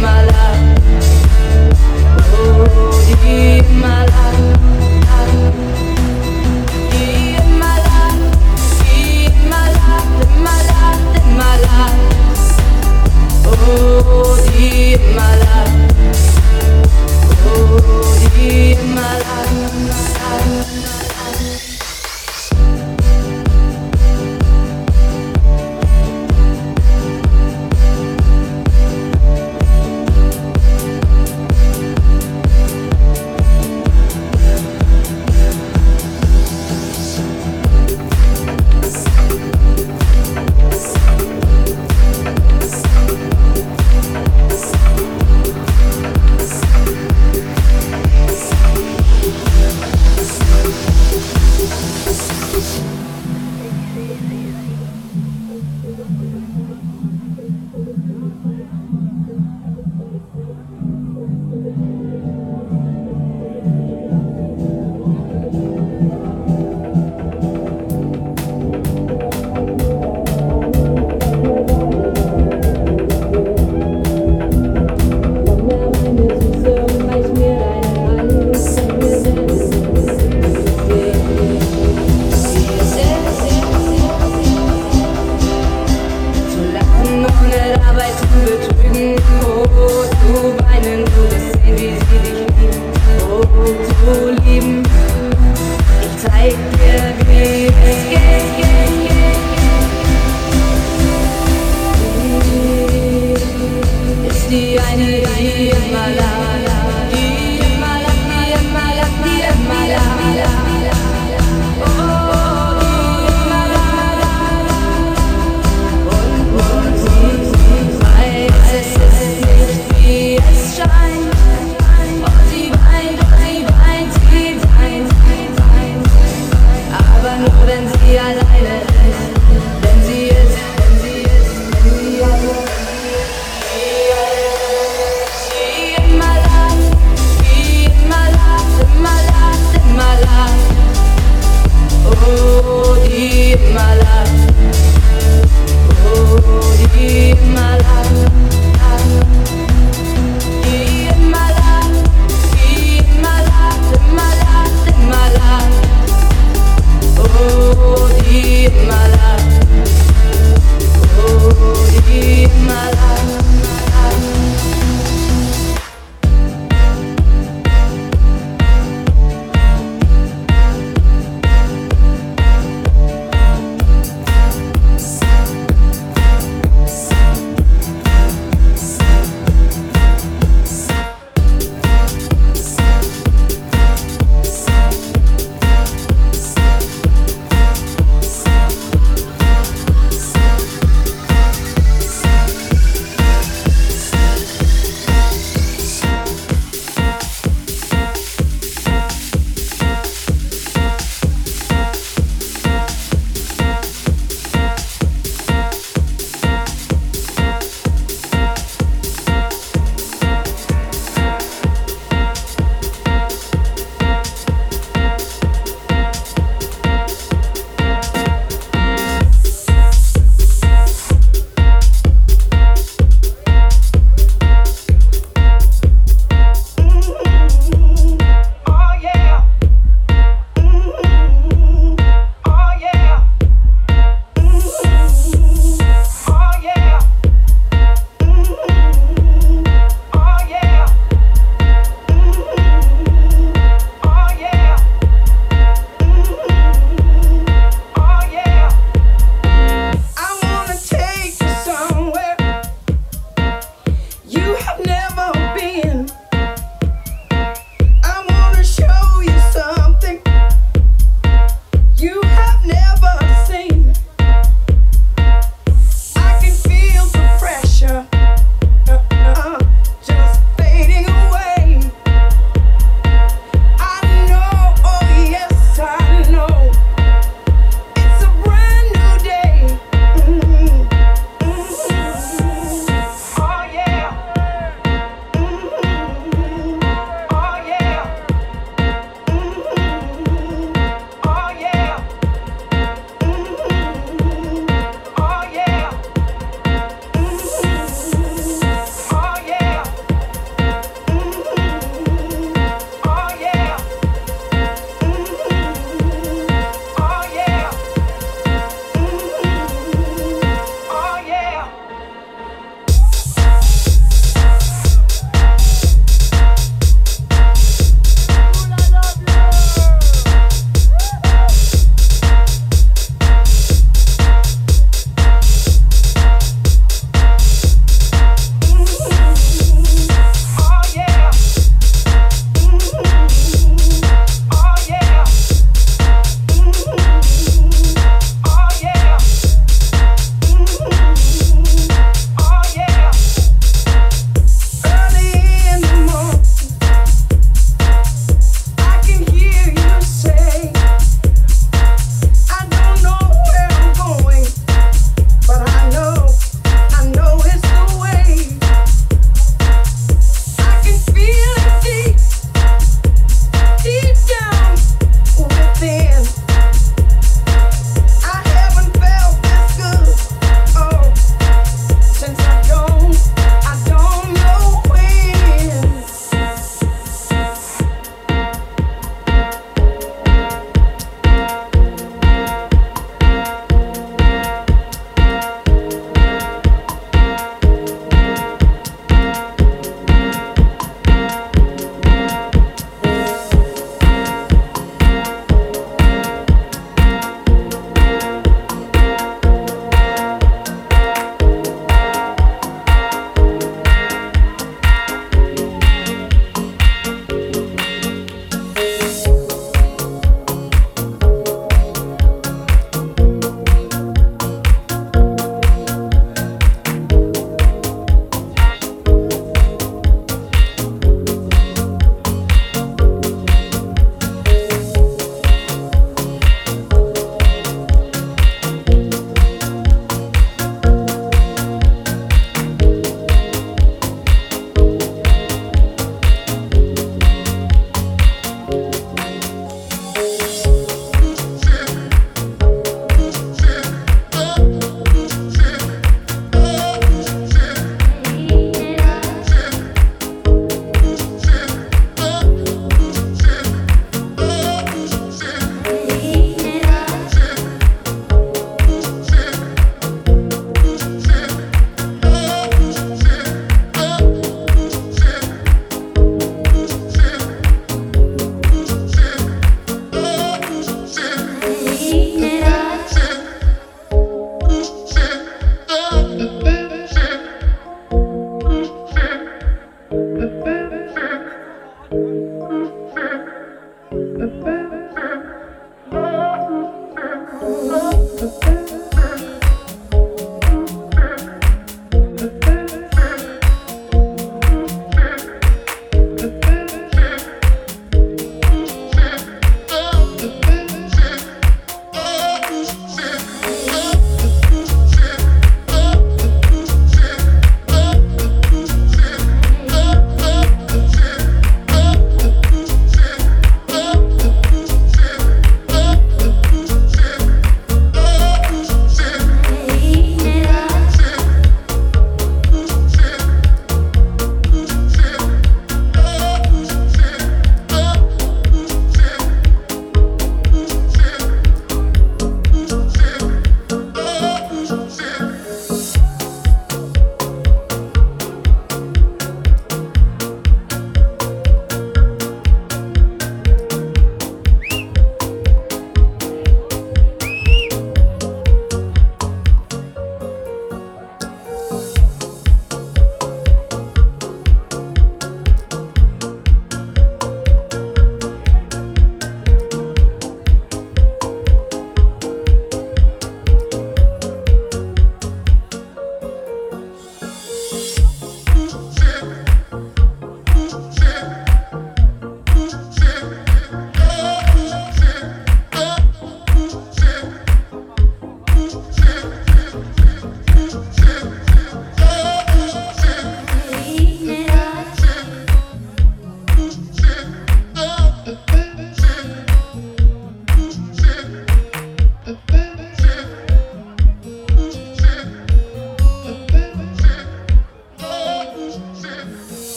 Die immer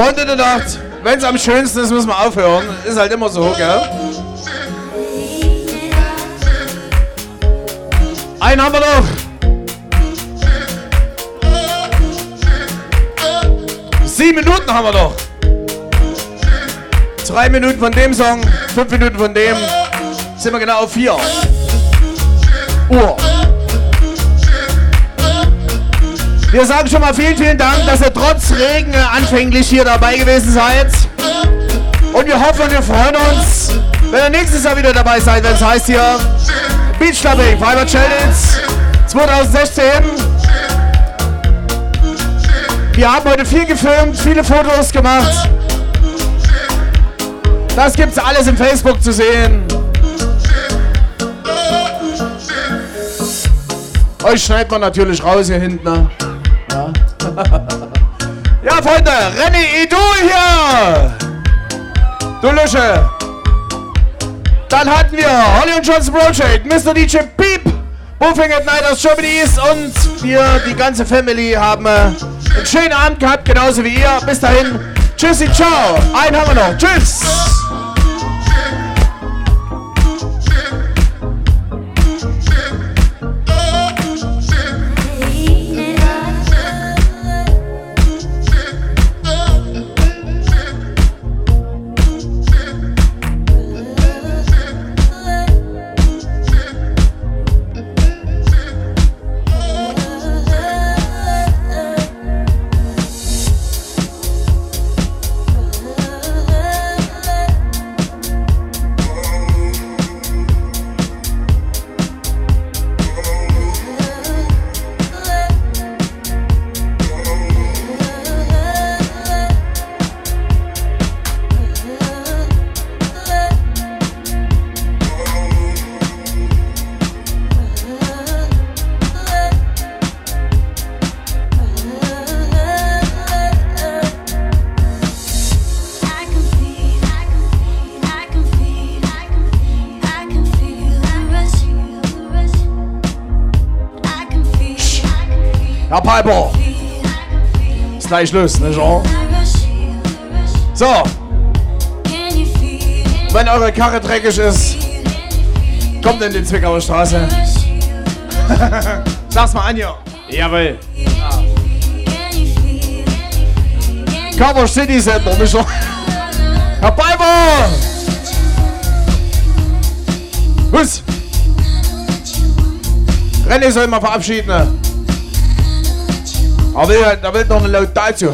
Freunde der Nacht, wenn es am schönsten ist, müssen wir aufhören. Ist halt immer so, gell? Einen haben wir noch. Sieben Minuten haben wir noch. Drei Minuten von dem Song, fünf Minuten von dem. Sind wir genau auf vier Uhr. Wir sagen schon mal vielen, vielen Dank, dass ihr trotz Regen anfänglich hier dabei gewesen seid. Und wir hoffen und wir freuen uns, wenn ihr nächstes Jahr wieder dabei seid, wenn es heißt hier Beach Clubbing, Fiber Challenge 2016. Wir haben heute viel gefilmt, viele Fotos gemacht. Das gibt's alles im Facebook zu sehen. Euch schneidet man natürlich raus hier hinten. Freunde, René Idol hier. Du Lusche. Dann hatten wir Holly und Johnson Project, Mr. DJ Beep, Buffing at Night aus Germany und wir, die ganze Family, haben äh, einen schönen Abend gehabt, genauso wie ihr. Bis dahin, tschüssi, ciao. Einen haben wir noch. Tschüss. Gleich los, ne, Jean? So. Wenn eure Karre dreckig ist, kommt in die Zwickauer Straße. Sag's mal an hier. Jawohl. Ja. Cover City Center, nicht so. Herr Piper! Was? René soll mal verabschieden. Alweer, werd nog een leuk tijdje.